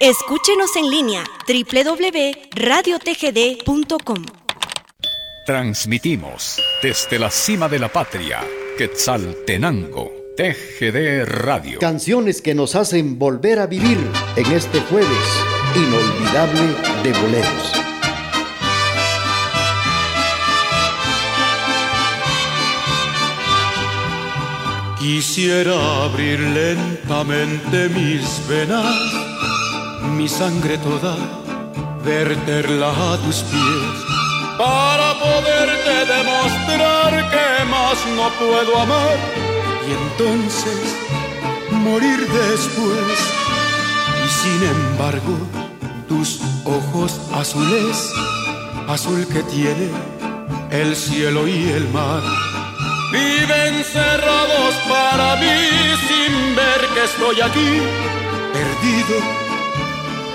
Escúchenos en línea www.radiotgd.com. Transmitimos desde la cima de la patria, Quetzaltenango, TGD Radio. Canciones que nos hacen volver a vivir en este jueves inolvidable de boleros. Quisiera abrir lentamente mis venas, mi sangre toda, verterla a tus pies, para poderte demostrar que más no puedo amar y entonces morir después. Y sin embargo, tus ojos azules, azul que tiene el cielo y el mar viven cerrados para mí sin ver que estoy aquí, perdido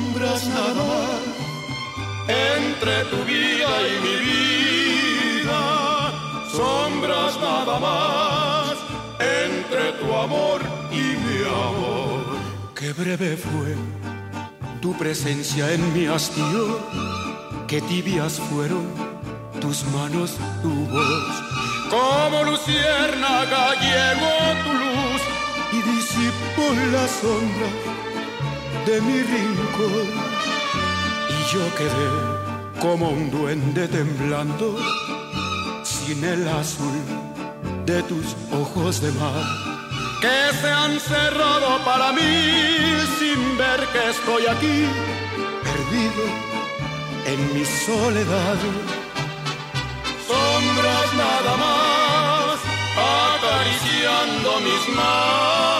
Sombras nada más entre tu vida y mi vida. Sombras nada más entre tu amor y mi amor. Qué breve fue tu presencia en mi hastío, qué tibias fueron tus manos, tu voz, como luciérnaga llegó tu luz y disipó la sombra de mi rincón. Y yo quedé como un duende temblando sin el azul de tus ojos de mar. Que se han cerrado para mí sin ver que estoy aquí perdido en mi soledad. Sombras nada más, acariciando mis manos,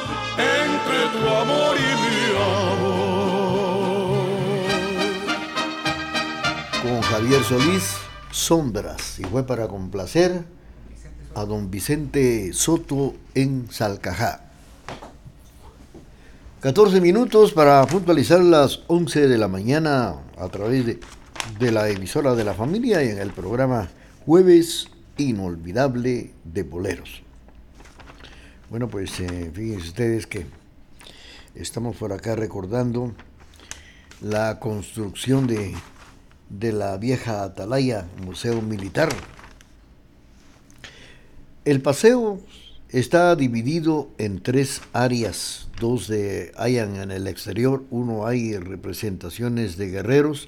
entre tu amor y mi amor. Con Javier Solís, Sombras, y fue para complacer a don Vicente Soto en Salcajá. 14 minutos para puntualizar las 11 de la mañana a través de de la emisora de la familia y en el programa Jueves Inolvidable de Boleros. Bueno, pues eh, fíjense ustedes que estamos por acá recordando la construcción de, de la vieja Atalaya, Museo Militar. El paseo está dividido en tres áreas, dos de hayan en el exterior, uno hay representaciones de guerreros,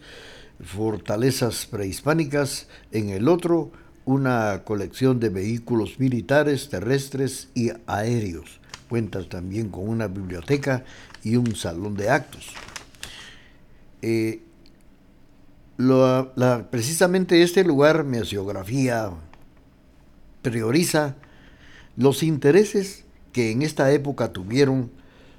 fortalezas prehispánicas, en el otro una colección de vehículos militares, terrestres y aéreos. Cuenta también con una biblioteca y un salón de actos. Eh, precisamente este lugar, Meseografía, prioriza los intereses que en esta época tuvieron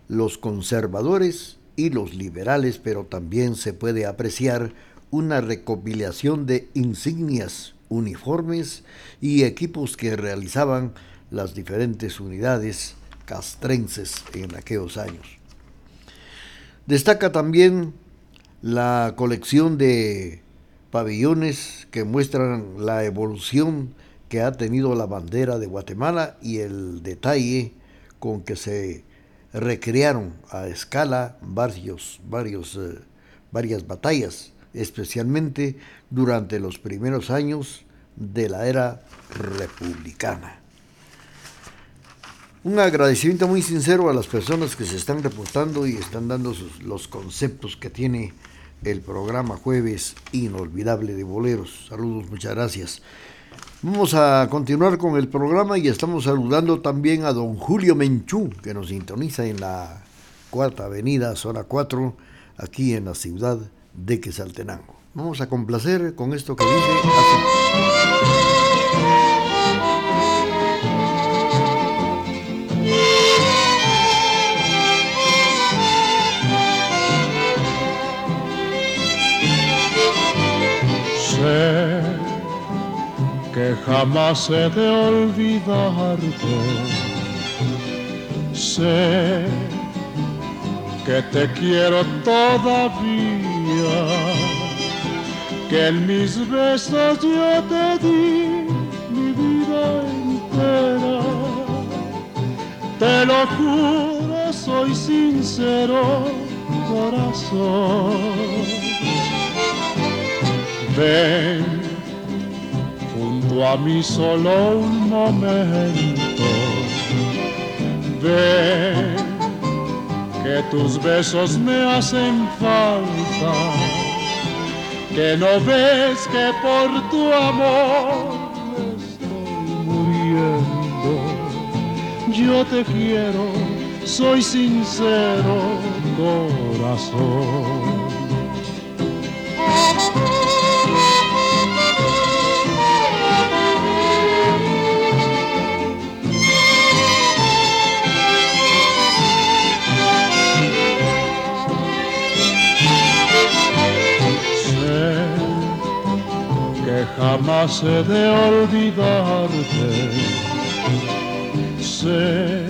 los conservadores y los liberales, pero también se puede apreciar una recopilación de insignias, uniformes y equipos que realizaban las diferentes unidades castrenses en aquellos años. Destaca también la colección de pabellones que muestran la evolución que ha tenido la bandera de Guatemala y el detalle con que se recrearon a escala varios, eh, varias batallas especialmente durante los primeros años de la era republicana. Un agradecimiento muy sincero a las personas que se están reportando y están dando los conceptos que tiene el programa Jueves Inolvidable de Boleros. Saludos, muchas gracias. Vamos a continuar con el programa y estamos saludando también a don Julio Menchú, que nos sintoniza en la Cuarta Avenida, zona 4, aquí en la ciudad de Quesaltenango. Vamos a complacer con esto que dice que jamás he de olvidarte. Sé que te quiero todavía, que en mis besos yo te di mi vida entera. Te lo juro, soy sincero, corazón. Ven a mí solo un momento. Ve que tus besos me hacen falta, que no ves que por tu amor estoy muriendo. Yo te quiero, soy sincero, corazón. He de olvidarte. Sé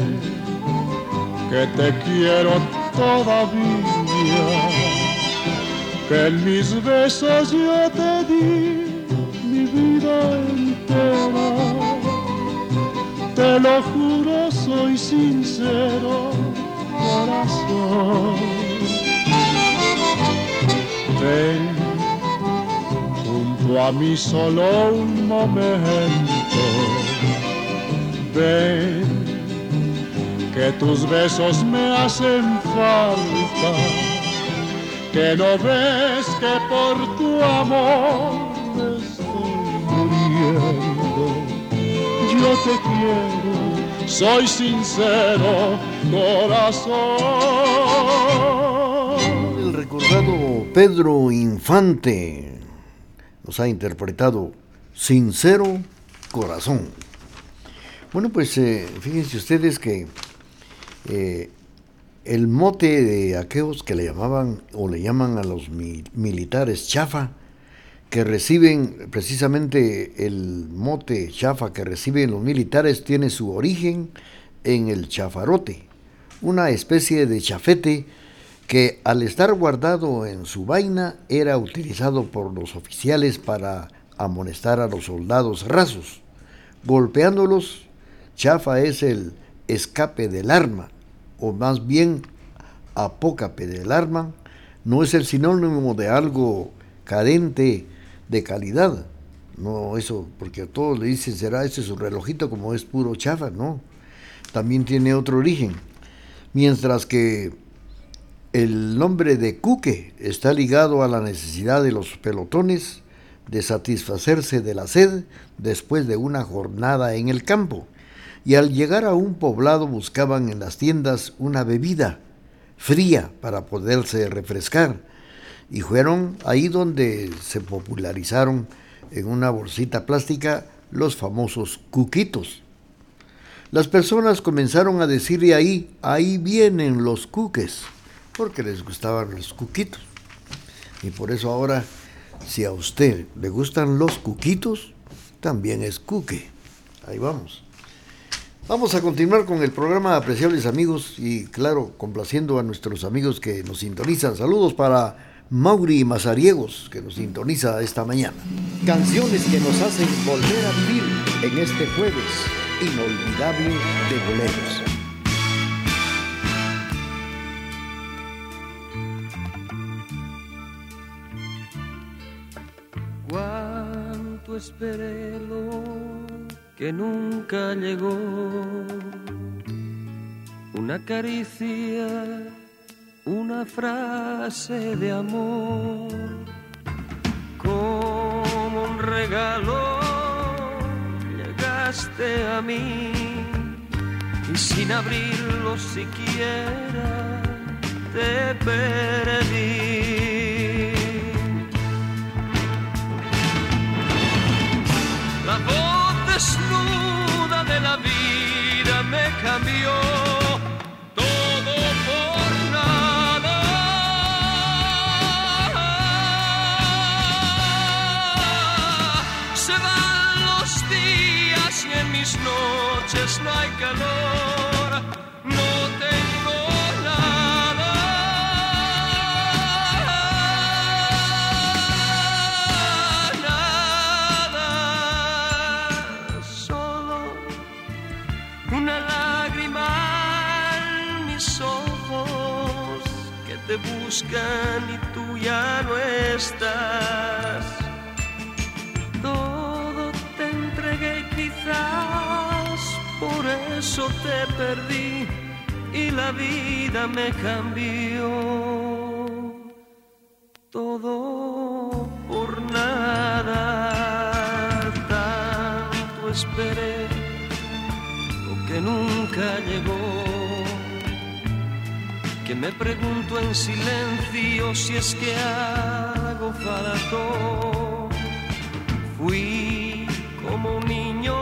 que te quiero todavía, que en mis besos yo te di mi vida entera. Te lo juro, soy sincero, corazón. Ven a mí solo un momento. Ven, que tus besos me hacen falta, que no ves que por tu amor estoy muriendo. Yo te quiero, soy sincero, corazón. El recordado Pedro Infante nos ha interpretado Sincero Corazón. Bueno, pues eh, fíjense ustedes que eh, el mote de aquellos que le llamaban o le llaman a los militares chafa, que reciben precisamente el mote chafa que reciben los militares, tiene su origen en el chafarote, una especie de chafete que al estar guardado en su vaina era utilizado por los oficiales para amonestar a los soldados rasos. Golpeándolos, chafa es el escape del arma, o más bien apócape del arma, no es el sinónimo de algo cadente de calidad. No, eso, porque a todos le dicen, será ese su relojito como es puro chafa, no. También tiene otro origen. Mientras que el nombre de Cuque está ligado a la necesidad de los pelotones de satisfacerse de la sed después de una jornada en el campo, y al llegar a un poblado buscaban en las tiendas una bebida fría para poderse refrescar, y fueron ahí donde se popularizaron en una bolsita plástica los famosos cuquitos. Las personas comenzaron a decirle ahí, ahí vienen los cuques porque les gustaban los cuquitos. Y por eso ahora, si a usted le gustan los cuquitos, también es cuque. Ahí vamos. Vamos a continuar con el programa, apreciables amigos, y claro, complaciendo a nuestros amigos que nos sintonizan. Saludos para Mauri Mazariegos, que nos sintoniza esta mañana. Canciones que nos hacen volver a vivir en este jueves inolvidable de boleros. Esperé lo que nunca llegó. una caricia, una frase de amor, como un regalo llegaste a mí y sin abrirlo siquiera te perdí. Desnuda de la vida me cambió todo por nada. Se van los días y en mis noches no hay calor. Y tú ya no estás. Todo te entregué quizás por eso te perdí y la vida me cambió. Todo por nada, tanto esperé lo que nunca llegó. Que me pregunto en silencio si es que hago falto. Fui como un niño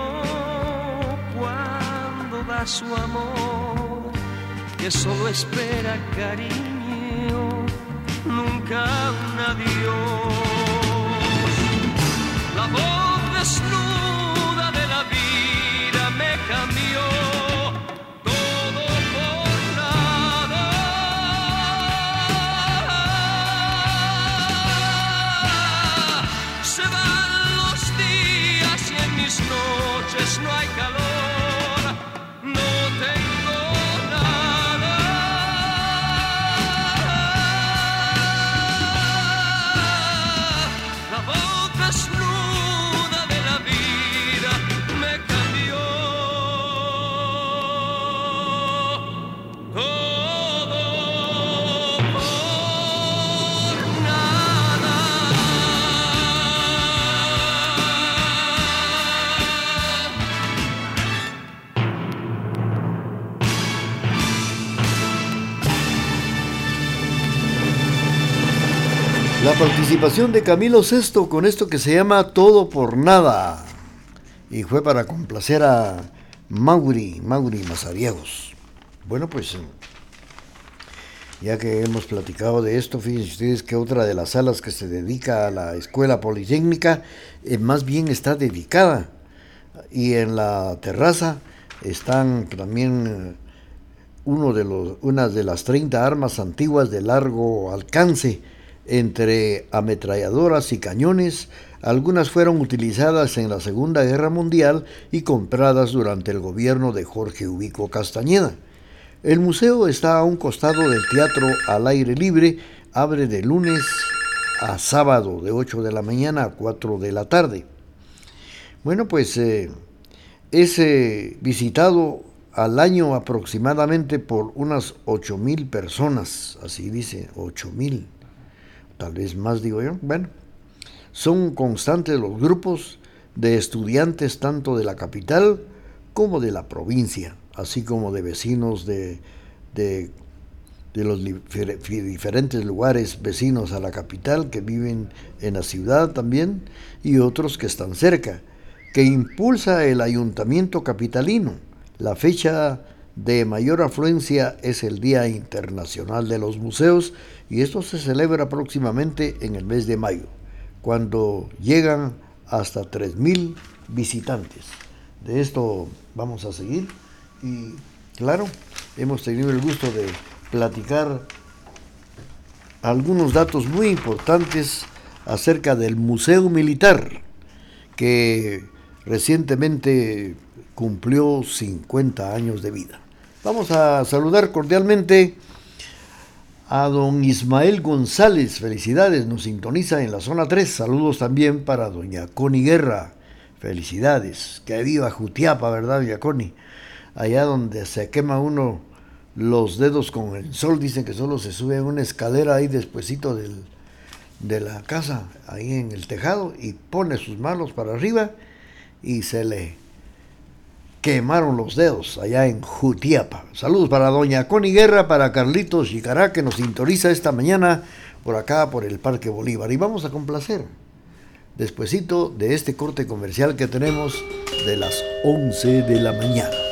cuando da su amor, que solo espera cariño, nunca un adiós. La voz desnuda La participación de Camilo Sesto con esto que se llama Todo por Nada. Y fue para complacer a Mauri, Mauri Mazariegos. Bueno, pues eh, ya que hemos platicado de esto, fíjense ustedes que otra de las salas que se dedica a la escuela politécnica, eh, más bien está dedicada. Y en la terraza están también eh, uno de los, una de las 30 armas antiguas de largo alcance entre ametralladoras y cañones. Algunas fueron utilizadas en la Segunda Guerra Mundial y compradas durante el gobierno de Jorge Ubico Castañeda. El museo está a un costado del teatro al aire libre, abre de lunes a sábado de 8 de la mañana a 4 de la tarde. Bueno, pues eh, es eh, visitado al año aproximadamente por unas 8 mil personas, así dice, 8 mil, tal vez más digo yo. Bueno, son constantes los grupos de estudiantes tanto de la capital como de la provincia, así como de vecinos de, de, de los difer- diferentes lugares vecinos a la capital que viven en la ciudad también y otros que están cerca, que impulsa el ayuntamiento capitalino. La fecha de mayor afluencia es el Día Internacional de los Museos y esto se celebra próximamente en el mes de mayo, cuando llegan hasta 3.000 visitantes. De esto vamos a seguir y claro, hemos tenido el gusto de platicar algunos datos muy importantes acerca del Museo Militar, que recientemente cumplió 50 años de vida. Vamos a saludar cordialmente a don Ismael González. Felicidades, nos sintoniza en la zona 3. Saludos también para doña Connie Guerra. Felicidades. Que viva Jutiapa, ¿verdad, doña Connie? Allá donde se quema uno los dedos con el sol, dicen que solo se sube una escalera ahí despuesito del, de la casa, ahí en el tejado, y pone sus manos para arriba y se le quemaron los dedos allá en Jutiapa. Saludos para doña Connie Guerra, para Carlitos Chicará, que nos sintoniza esta mañana por acá, por el Parque Bolívar. Y vamos a complacer, despuesito de este corte comercial que tenemos de las 11 de la mañana.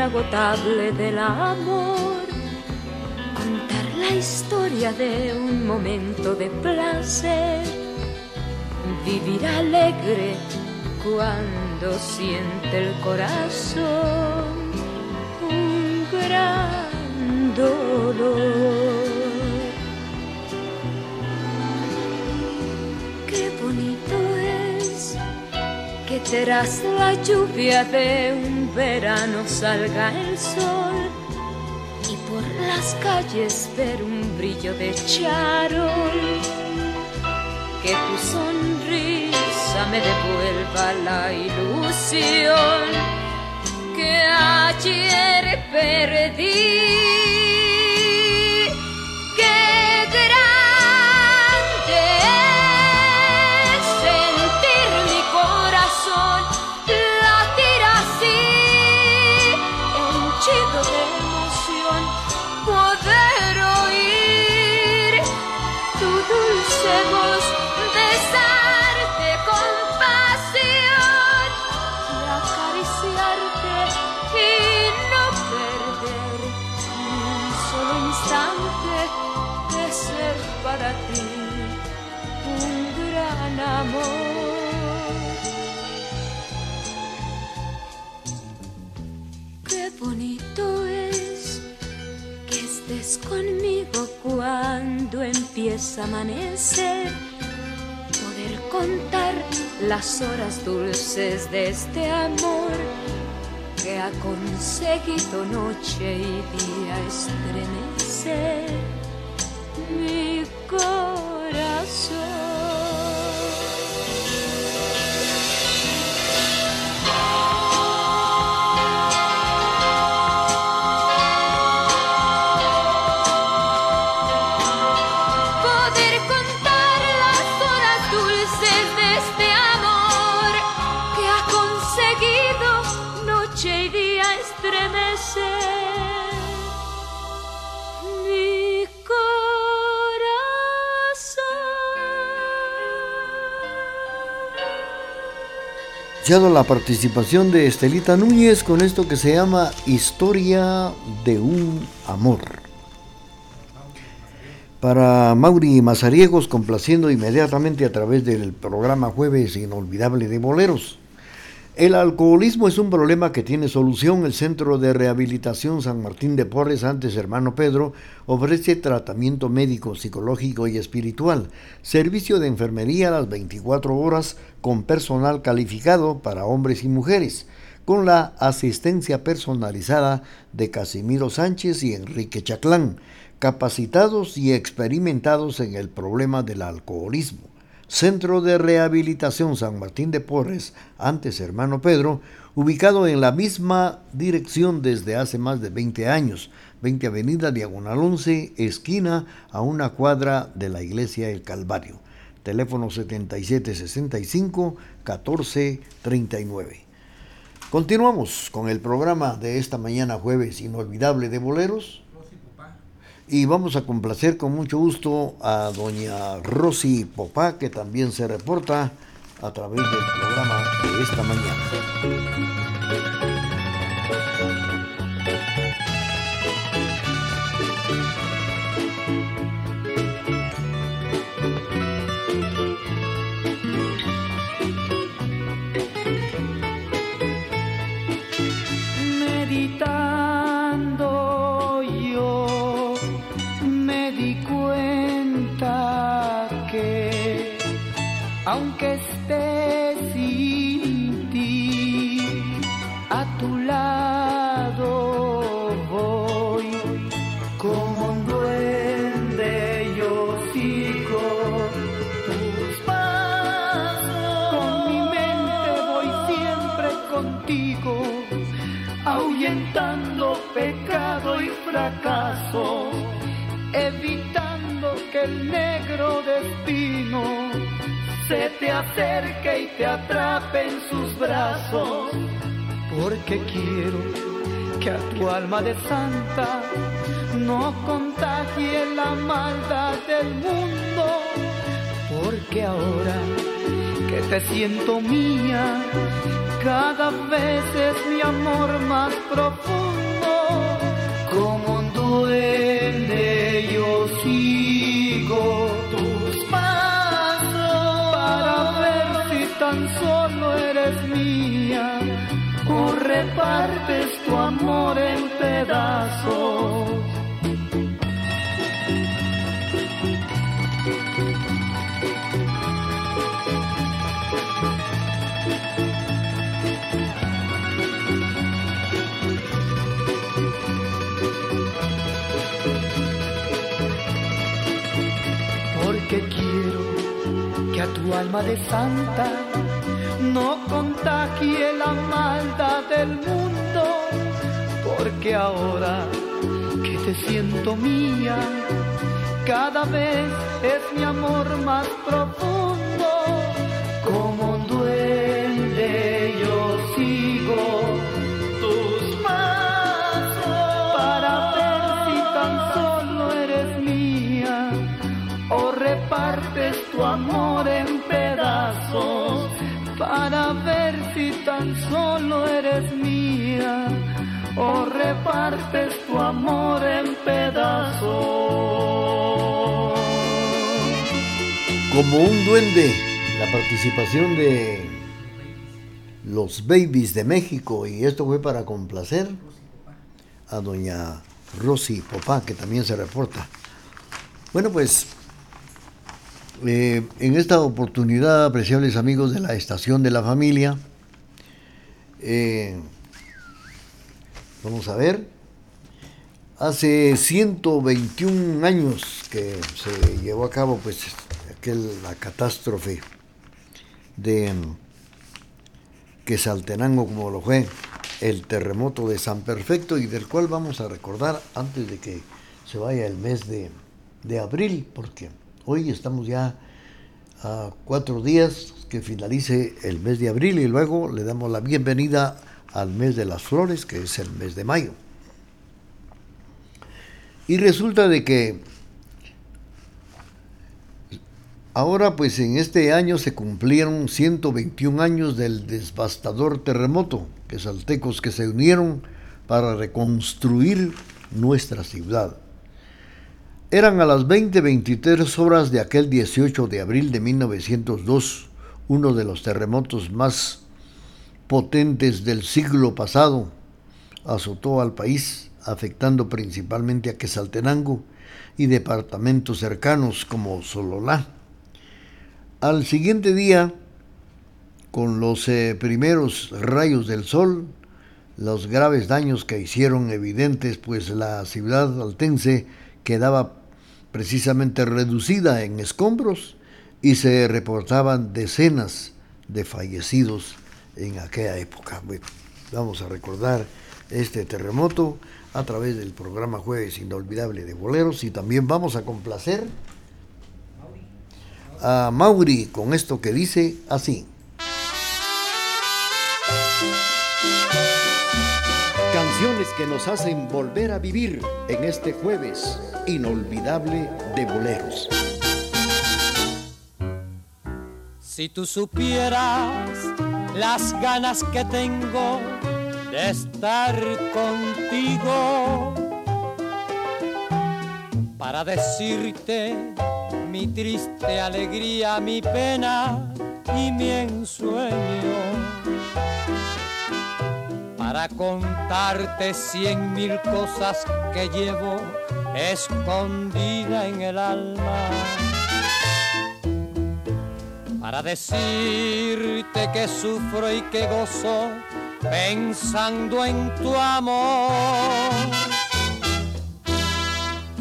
Inagotable del amor, contar la historia de un momento de placer, vivir alegre cuando siente el corazón. Un gran dolor. Que tras la lluvia de un verano salga el sol y por las calles ver un brillo de charol. Que tu sonrisa me devuelva la ilusión que ayer perdí. Empieza a amanecer. Poder contar las horas dulces de este amor que ha conseguido noche y día estremecer mi corazón. La participación de Estelita Núñez con esto que se llama Historia de un Amor. Para Mauri Mazariegos, complaciendo inmediatamente a través del programa Jueves Inolvidable de Boleros. El alcoholismo es un problema que tiene solución. El Centro de Rehabilitación San Martín de Porres, antes hermano Pedro, ofrece tratamiento médico, psicológico y espiritual, servicio de enfermería a las 24 horas con personal calificado para hombres y mujeres, con la asistencia personalizada de Casimiro Sánchez y Enrique Chaclán, capacitados y experimentados en el problema del alcoholismo. Centro de Rehabilitación San Martín de Porres, antes hermano Pedro, ubicado en la misma dirección desde hace más de 20 años, 20 Avenida Diagonal 11, esquina a una cuadra de la Iglesia El Calvario. teléfono 7765-1439. Continuamos con el programa de esta mañana jueves inolvidable de boleros. Y vamos a complacer con mucho gusto a doña Rosy Popá, que también se reporta a través del programa de esta mañana. Te acerque y te atrape en sus brazos, porque quiero que a tu alma de santa no contagie la maldad del mundo, porque ahora que te siento mía, cada vez es mi amor más profundo, amor en pedazos. Porque quiero que a tu alma de santa no contagie la maldad del mundo, porque ahora que te siento mía, cada vez es mi amor más profundo, como un duende yo sigo tus pasos. Para ver si tan solo eres mía o repartes tu amor en pedazos. Para ver si tan solo eres mía o repartes tu amor en pedazos. Como un duende, la participación de los Babies de México y esto fue para complacer a doña Rosy Popá, que también se reporta. Bueno, pues eh, en esta oportunidad, apreciables amigos de la Estación de la Familia, eh, vamos a ver, hace 121 años que se llevó a cabo pues aquel, la catástrofe de Quesaltenango como lo fue el terremoto de San Perfecto y del cual vamos a recordar antes de que se vaya el mes de, de abril, porque hoy estamos ya a cuatro días que finalice el mes de abril y luego le damos la bienvenida al mes de las flores, que es el mes de mayo. Y resulta de que ahora pues en este año se cumplieron 121 años del devastador terremoto, que saltecos que se unieron para reconstruir nuestra ciudad. Eran a las 20:23 horas de aquel 18 de abril de 1902, uno de los terremotos más potentes del siglo pasado. Azotó al país, afectando principalmente a Quesaltenango y departamentos cercanos como Sololá. Al siguiente día, con los eh, primeros rayos del sol, los graves daños que hicieron evidentes, pues la ciudad altense quedaba precisamente reducida en escombros y se reportaban decenas de fallecidos en aquella época. Bueno, vamos a recordar este terremoto a través del programa Jueves Inolvidable de Boleros y también vamos a complacer a Mauri con esto que dice así. Canciones que nos hacen volver a vivir en este jueves inolvidable de boleros. Si tú supieras las ganas que tengo de estar contigo para decirte mi triste alegría, mi pena y mi ensueño. Para contarte cien mil cosas que llevo escondida en el alma. Para decirte que sufro y que gozo pensando en tu amor.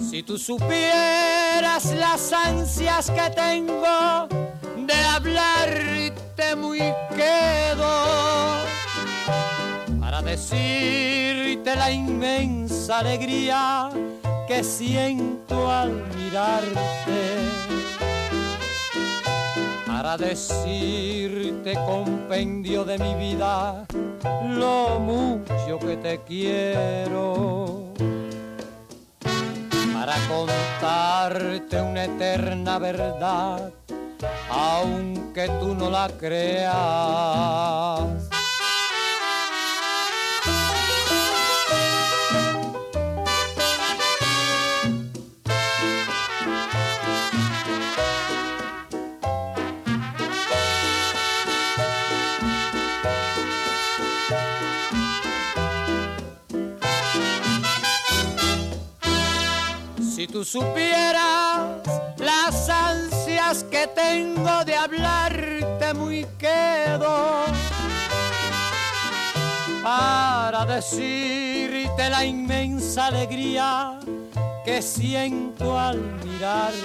Si tú supieras las ansias que tengo de hablarte muy quedo para decirte la inmensa alegría que siento al mirarte para decirte compendio de mi vida lo mucho que te quiero para contarte una eterna verdad, aunque tú no la creas. Supieras las ansias que tengo de hablarte muy quedo para decirte la inmensa alegría que siento al mirarte.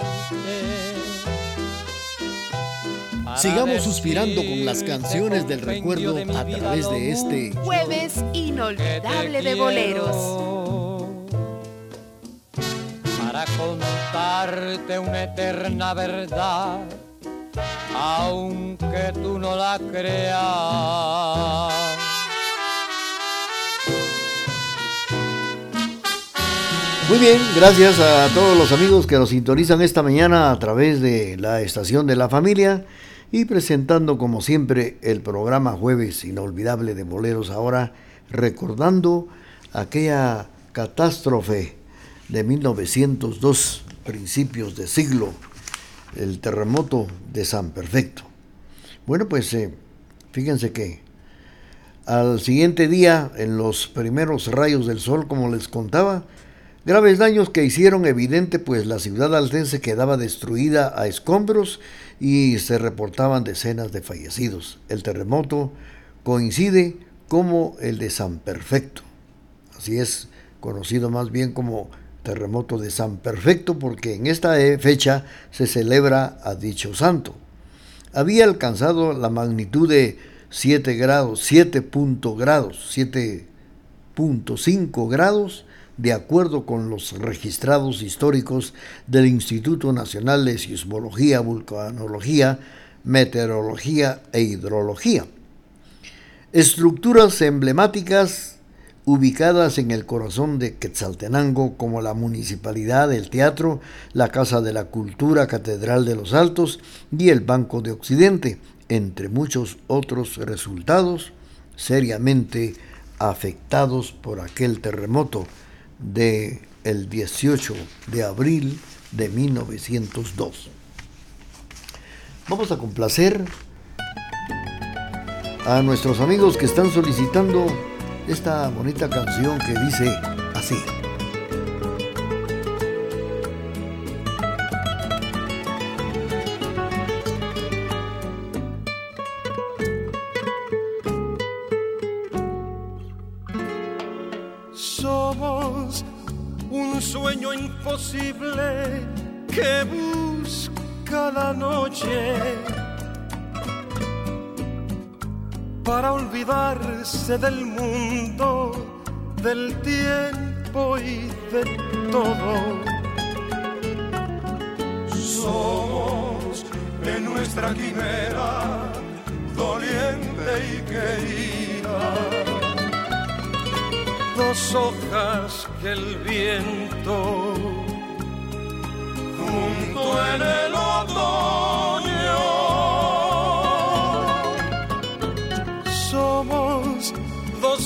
Sigamos suspirando con las canciones del recuerdo a través de este jueves inolvidable de boleros. Contarte una eterna verdad, aunque tú no la creas. Muy bien, gracias a todos los amigos que nos sintonizan esta mañana a través de la estación de la familia y presentando como siempre el programa Jueves Inolvidable de Boleros ahora recordando aquella catástrofe de 1902, principios de siglo, el terremoto de San Perfecto. Bueno, pues eh, fíjense que al siguiente día, en los primeros rayos del sol, como les contaba, graves daños que hicieron evidente pues la ciudad altense quedaba destruida a escombros y se reportaban decenas de fallecidos. El terremoto coincide como el de San Perfecto. Así es conocido más bien como terremoto de San Perfecto porque en esta fecha se celebra a dicho santo. Había alcanzado la magnitud de 7 grados, 7 grados, 7.5 grados, de acuerdo con los registrados históricos del Instituto Nacional de Sismología, Vulcanología, Meteorología e Hidrología. Estructuras emblemáticas ubicadas en el corazón de Quetzaltenango como la Municipalidad, el Teatro, la Casa de la Cultura, Catedral de los Altos y el Banco de Occidente, entre muchos otros resultados seriamente afectados por aquel terremoto de el 18 de abril de 1902. Vamos a complacer a nuestros amigos que están solicitando esta bonita canción que dice así. Somos un sueño imposible que busca la noche para olvidarse del mundo, del tiempo y de todo. Somos de nuestra quimera, doliente y querida. Dos hojas que el viento junto en el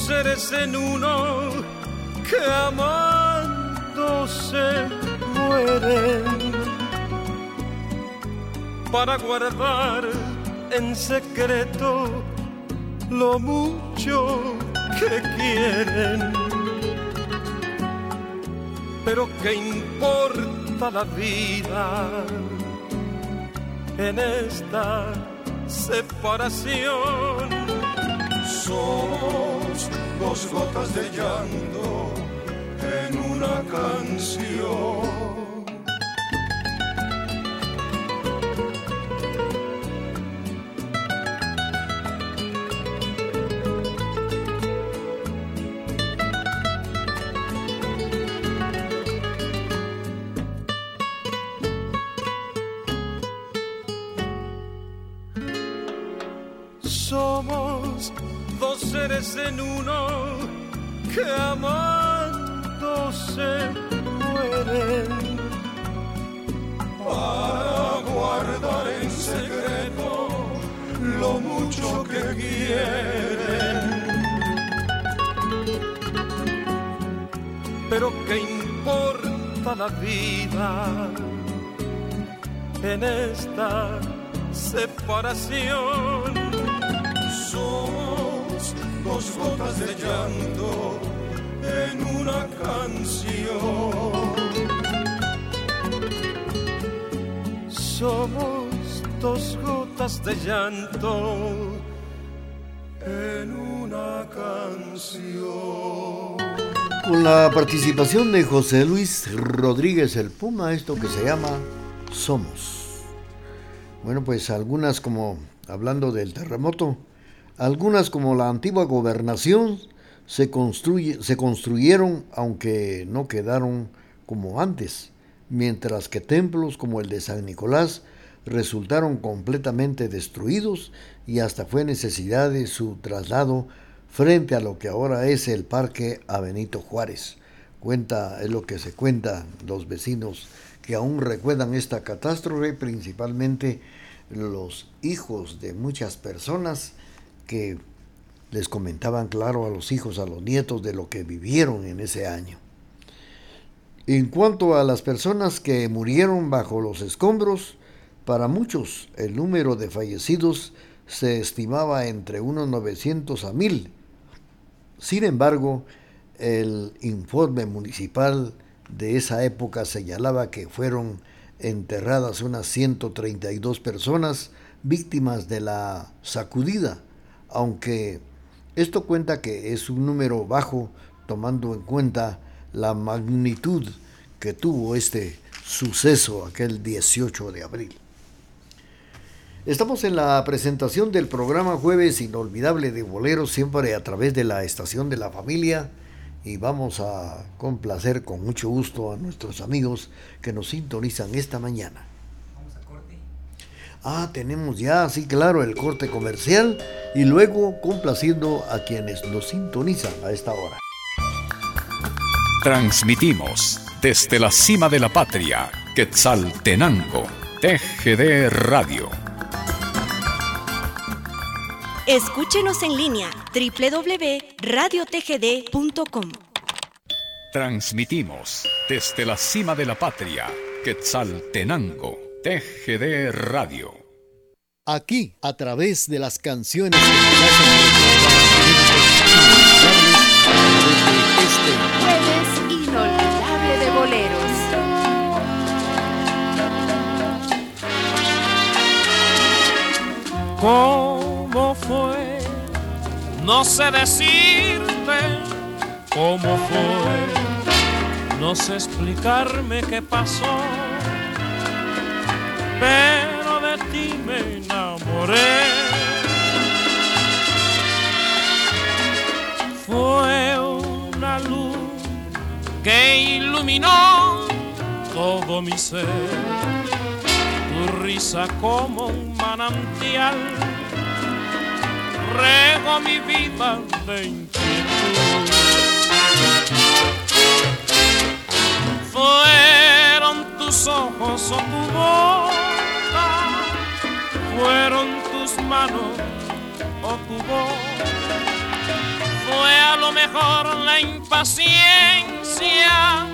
seres en uno que amándose mueren para guardar en secreto lo mucho que quieren. Pero ¿qué importa la vida en esta separación? Somos dos gotas de llanto en una canción. Pero ¿qué importa la vida en esta separación? dos gotas de llanto en una canción. Somos dos gotas de llanto en una canción. Con la participación de José Luis Rodríguez el Puma, esto que se llama Somos. Bueno, pues algunas como hablando del terremoto, algunas, como la antigua gobernación, se, se construyeron aunque no quedaron como antes, mientras que templos como el de San Nicolás resultaron completamente destruidos y hasta fue necesidad de su traslado frente a lo que ahora es el Parque a Benito Juárez. Cuenta, es lo que se cuenta los vecinos que aún recuerdan esta catástrofe, principalmente los hijos de muchas personas que les comentaban claro a los hijos, a los nietos de lo que vivieron en ese año. En cuanto a las personas que murieron bajo los escombros, para muchos el número de fallecidos se estimaba entre unos 900 a 1000. Sin embargo, el informe municipal de esa época señalaba que fueron enterradas unas 132 personas víctimas de la sacudida aunque esto cuenta que es un número bajo tomando en cuenta la magnitud que tuvo este suceso aquel 18 de abril. Estamos en la presentación del programa Jueves Inolvidable de Boleros, siempre a través de la estación de la familia, y vamos a complacer con mucho gusto a nuestros amigos que nos sintonizan esta mañana. Ah, tenemos ya, sí, claro, el corte comercial y luego complaciendo a quienes nos sintonizan a esta hora. Transmitimos desde la cima de la patria, Quetzaltenango, TGD Radio. Escúchenos en línea www.radiotgd.com. Transmitimos desde la cima de la patria, Quetzaltenango TGD Radio. Aquí, a través de las canciones que este jueves inolvidable de boleros. No sé decirte cómo fue. No sé explicarme qué pasó pero de ti me enamoré. Fue una luz que iluminó todo mi ser. tu risa como un manantial, rego mi vida de inquietud. Fueron tus ojos o tu boca, fueron tus manos o tu voz. Fue a lo mejor la impaciencia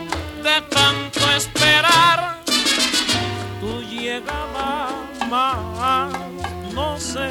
de tanto esperar tu llegada más. No sé,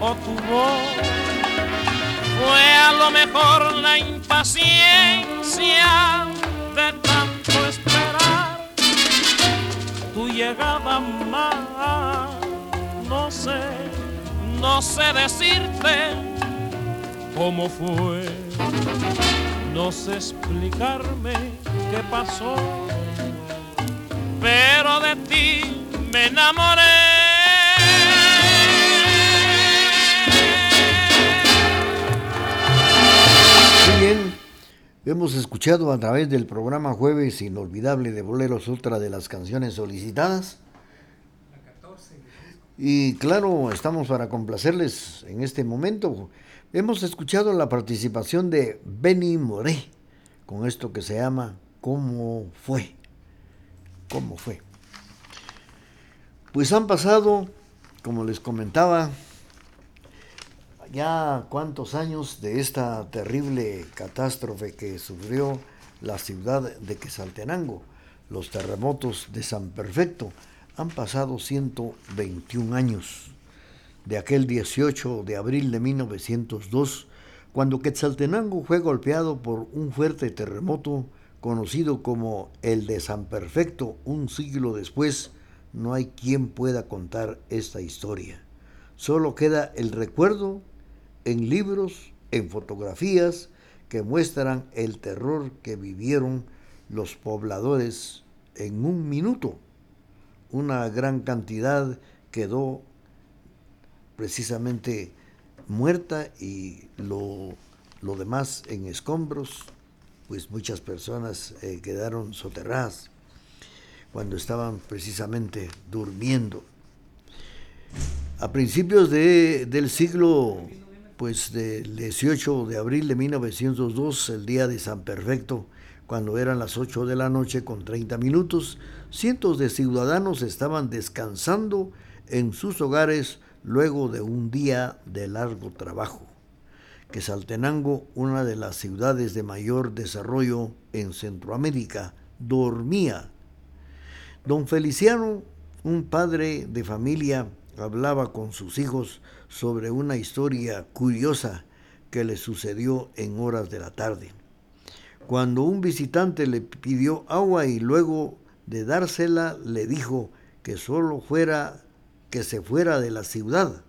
O tu voz. Fue a lo mejor la impaciencia de tanto esperar tu llegada más. No sé, no sé decirte cómo fue, no sé explicarme qué pasó, pero de ti me enamoré. Hemos escuchado a través del programa Jueves Inolvidable de Boleros otra de las canciones solicitadas. Y claro, estamos para complacerles en este momento. Hemos escuchado la participación de Benny Moré con esto que se llama ¿Cómo fue? ¿Cómo fue? Pues han pasado, como les comentaba, ya cuántos años de esta terrible catástrofe que sufrió la ciudad de Quesaltenango, los terremotos de San Perfecto. Han pasado 121 años de aquel 18 de abril de 1902, cuando Quetzaltenango fue golpeado por un fuerte terremoto conocido como el de San Perfecto un siglo después, no hay quien pueda contar esta historia. Solo queda el recuerdo en libros, en fotografías que muestran el terror que vivieron los pobladores en un minuto. Una gran cantidad quedó precisamente muerta y lo, lo demás en escombros, pues muchas personas eh, quedaron soterradas cuando estaban precisamente durmiendo. A principios de, del siglo, pues del 18 de abril de 1902, el día de San Perfecto, cuando eran las 8 de la noche con 30 minutos, cientos de ciudadanos estaban descansando en sus hogares luego de un día de largo trabajo. Que Saltenango, una de las ciudades de mayor desarrollo en Centroamérica, dormía. Don Feliciano, un padre de familia, hablaba con sus hijos sobre una historia curiosa que le sucedió en horas de la tarde. Cuando un visitante le pidió agua y luego de dársela le dijo que solo fuera que se fuera de la ciudad.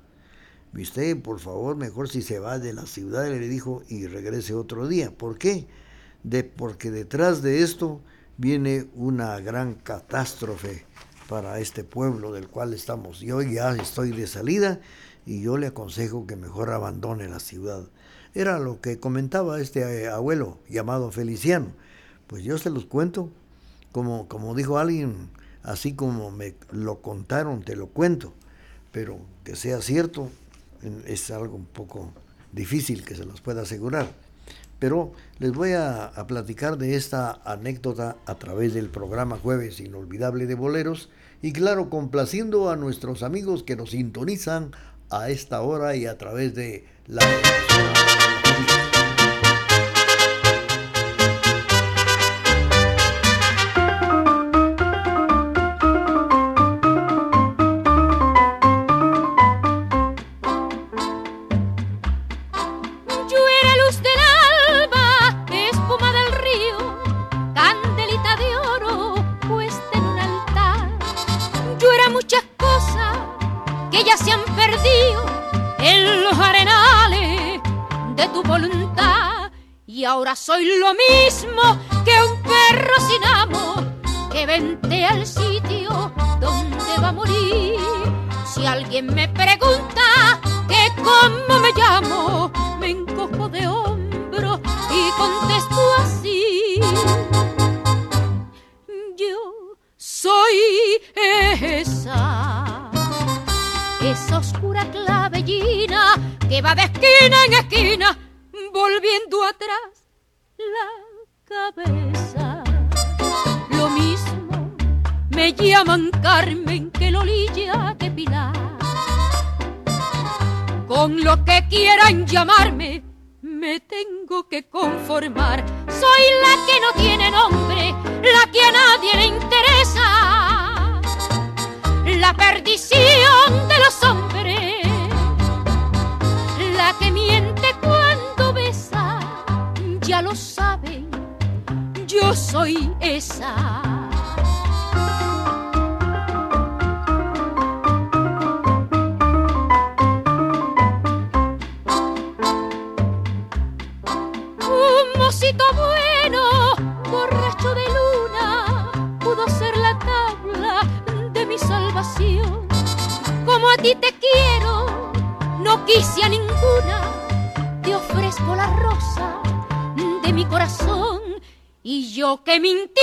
Usted, por favor, mejor si se va de la ciudad, le dijo, y regrese otro día. ¿Por qué? De, porque detrás de esto viene una gran catástrofe para este pueblo del cual estamos. Yo ya estoy de salida y yo le aconsejo que mejor abandone la ciudad. Era lo que comentaba este eh, abuelo llamado Feliciano. Pues yo se los cuento, como, como dijo alguien, así como me lo contaron, te lo cuento, pero que sea cierto es algo un poco difícil que se los pueda asegurar. Pero les voy a, a, platicar de esta anécdota a través del programa Jueves Inolvidable de Boleros y claro, complaciendo a nuestros amigos que nos sintonizan a esta hora y a través de la... soy esa. Y yo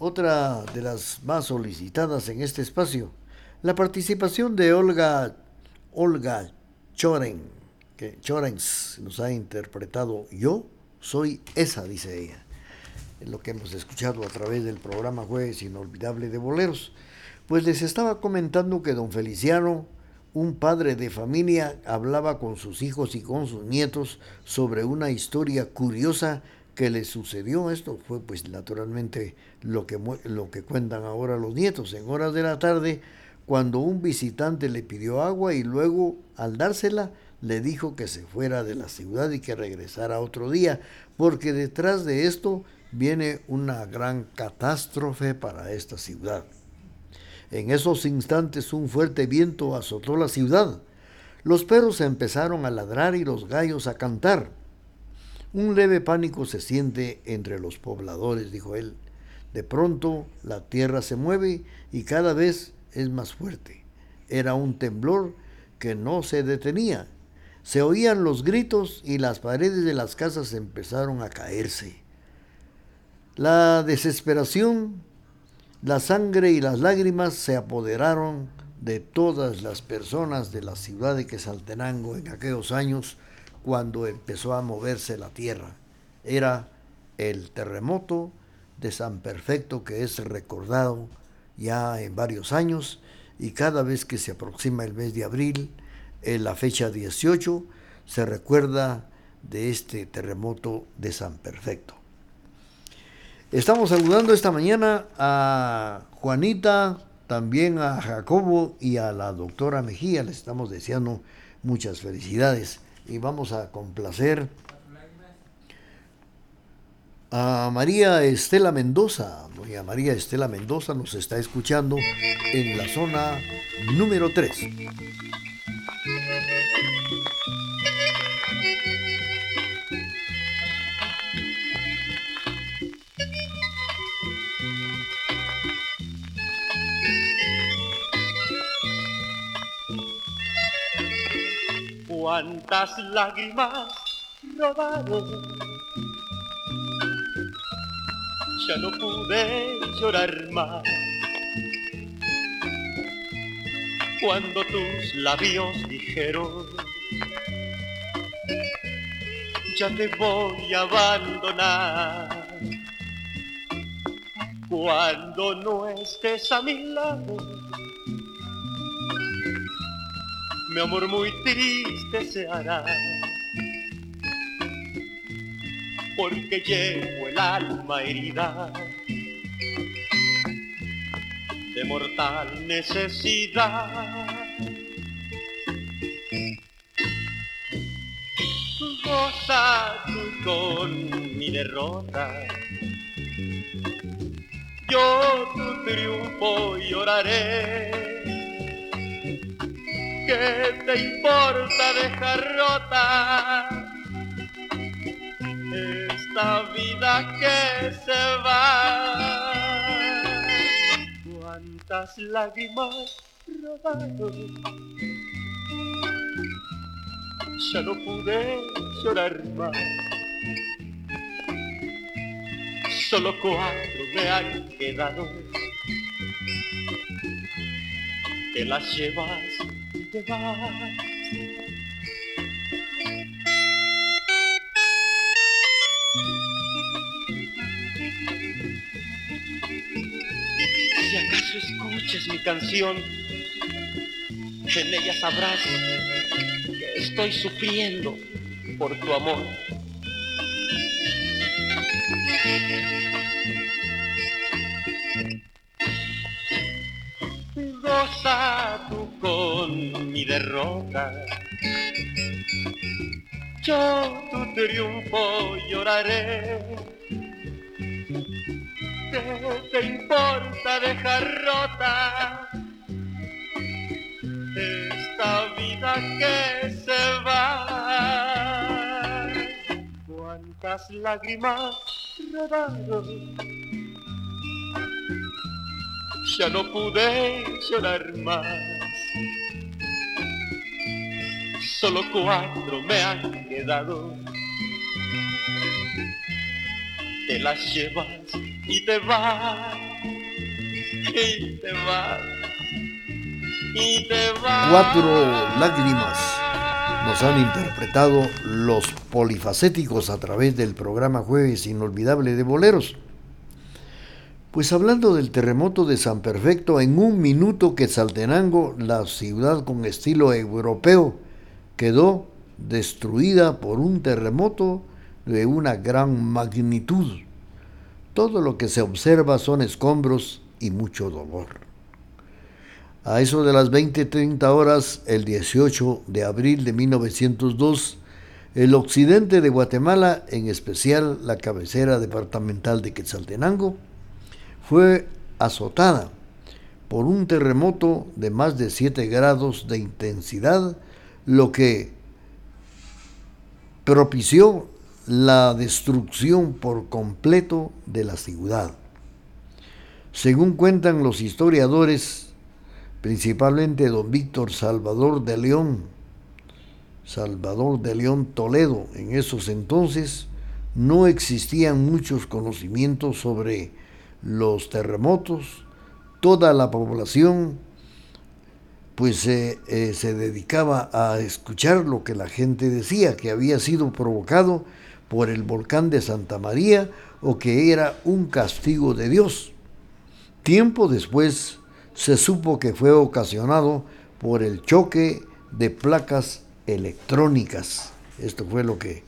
otra de las más solicitadas en este espacio, la participación de Olga Olga Choren, que Chorens nos ha interpretado Yo soy esa, dice ella lo que hemos escuchado a través del programa Jueves Inolvidable de Boleros. Pues les estaba comentando que don Feliciano, un padre de familia, hablaba con sus hijos y con sus nietos sobre una historia curiosa que le sucedió. Esto fue pues naturalmente lo que, lo que cuentan ahora los nietos. En horas de la tarde, cuando un visitante le pidió agua y luego al dársela, le dijo que se fuera de la ciudad y que regresara otro día, porque detrás de esto viene una gran catástrofe para esta ciudad. En esos instantes un fuerte viento azotó la ciudad. Los perros empezaron a ladrar y los gallos a cantar. Un leve pánico se siente entre los pobladores, dijo él. De pronto la tierra se mueve y cada vez es más fuerte. Era un temblor que no se detenía. Se oían los gritos y las paredes de las casas empezaron a caerse. La desesperación, la sangre y las lágrimas se apoderaron de todas las personas de la ciudad de Quesaltenango en aquellos años cuando empezó a moverse la tierra. Era el terremoto de San Perfecto que es recordado ya en varios años y cada vez que se aproxima el mes de abril, en la fecha 18, se recuerda de este terremoto de San Perfecto. Estamos saludando esta mañana a Juanita, también a Jacobo y a la doctora Mejía. Les estamos deseando muchas felicidades y vamos a complacer a María Estela Mendoza. Doña María Estela Mendoza nos está escuchando en la zona número 3. Cuántas lágrimas robaron ya no pude llorar más. Cuando tus labios dijeron, ya te voy a abandonar. Cuando no estés a mi lado, mi amor muy triste se hará. porque llevo el alma herida de mortal necesidad. Goza tú con mi derrota, yo tu triunfo lloraré. ¿Qué te importa dejar rota? esta vida que se va. Cuántas lágrimas robaron, ya no pude llorar más. Solo cuatro me han quedado, te las llevas te vas. escuches mi canción, en ella sabrás que estoy sufriendo por tu amor. Yo tu triunfo lloraré ¿Qué te importa dejar rota esta vida que se va? ¿Cuántas lágrimas rodaron? Ya no pude llorar más. Solo cuatro me han quedado. Te las llevas y te vas, y te vas, y te vas. Cuatro lágrimas nos han interpretado los polifacéticos a través del programa Jueves Inolvidable de Boleros. Pues hablando del terremoto de San Perfecto, en un minuto que Saltenango, la ciudad con estilo europeo, quedó destruida por un terremoto de una gran magnitud. Todo lo que se observa son escombros y mucho dolor. A eso de las 20-30 horas, el 18 de abril de 1902, el occidente de Guatemala, en especial la cabecera departamental de Quetzaltenango, fue azotada por un terremoto de más de 7 grados de intensidad, lo que propició la destrucción por completo de la ciudad. Según cuentan los historiadores, principalmente don Víctor Salvador de León, Salvador de León Toledo, en esos entonces no existían muchos conocimientos sobre los terremotos, toda la población pues eh, se dedicaba a escuchar lo que la gente decía, que había sido provocado por el volcán de Santa María o que era un castigo de Dios. Tiempo después se supo que fue ocasionado por el choque de placas electrónicas. Esto fue lo que,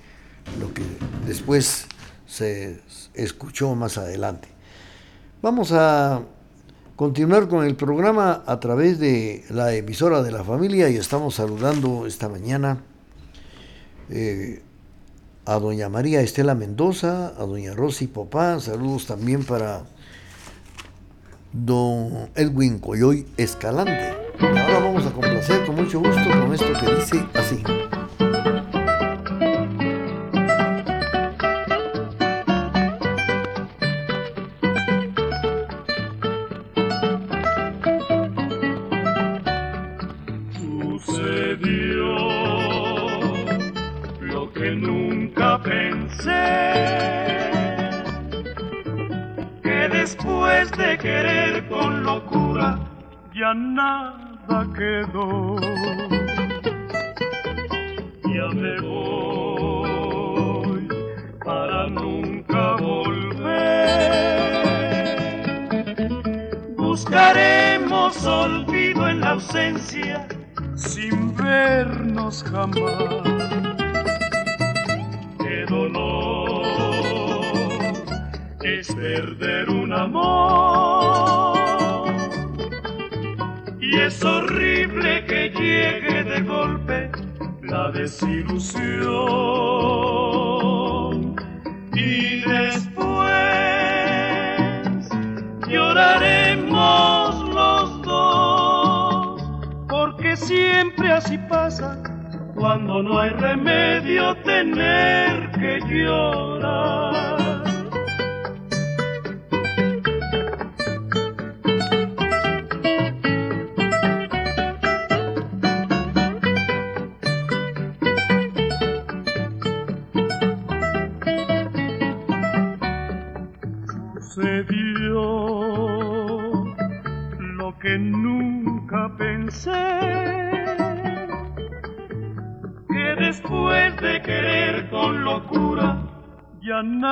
lo que después se escuchó más adelante. Vamos a continuar con el programa a través de la emisora de la familia y estamos saludando esta mañana eh, a doña María Estela Mendoza, a doña Rosy Popá, saludos también para don Edwin Coyoy Escalante. Ahora vamos a complacer con mucho gusto con esto que dice así. Qué dolor es perder un amor y es horrible que llegue de golpe la desilusión. Nada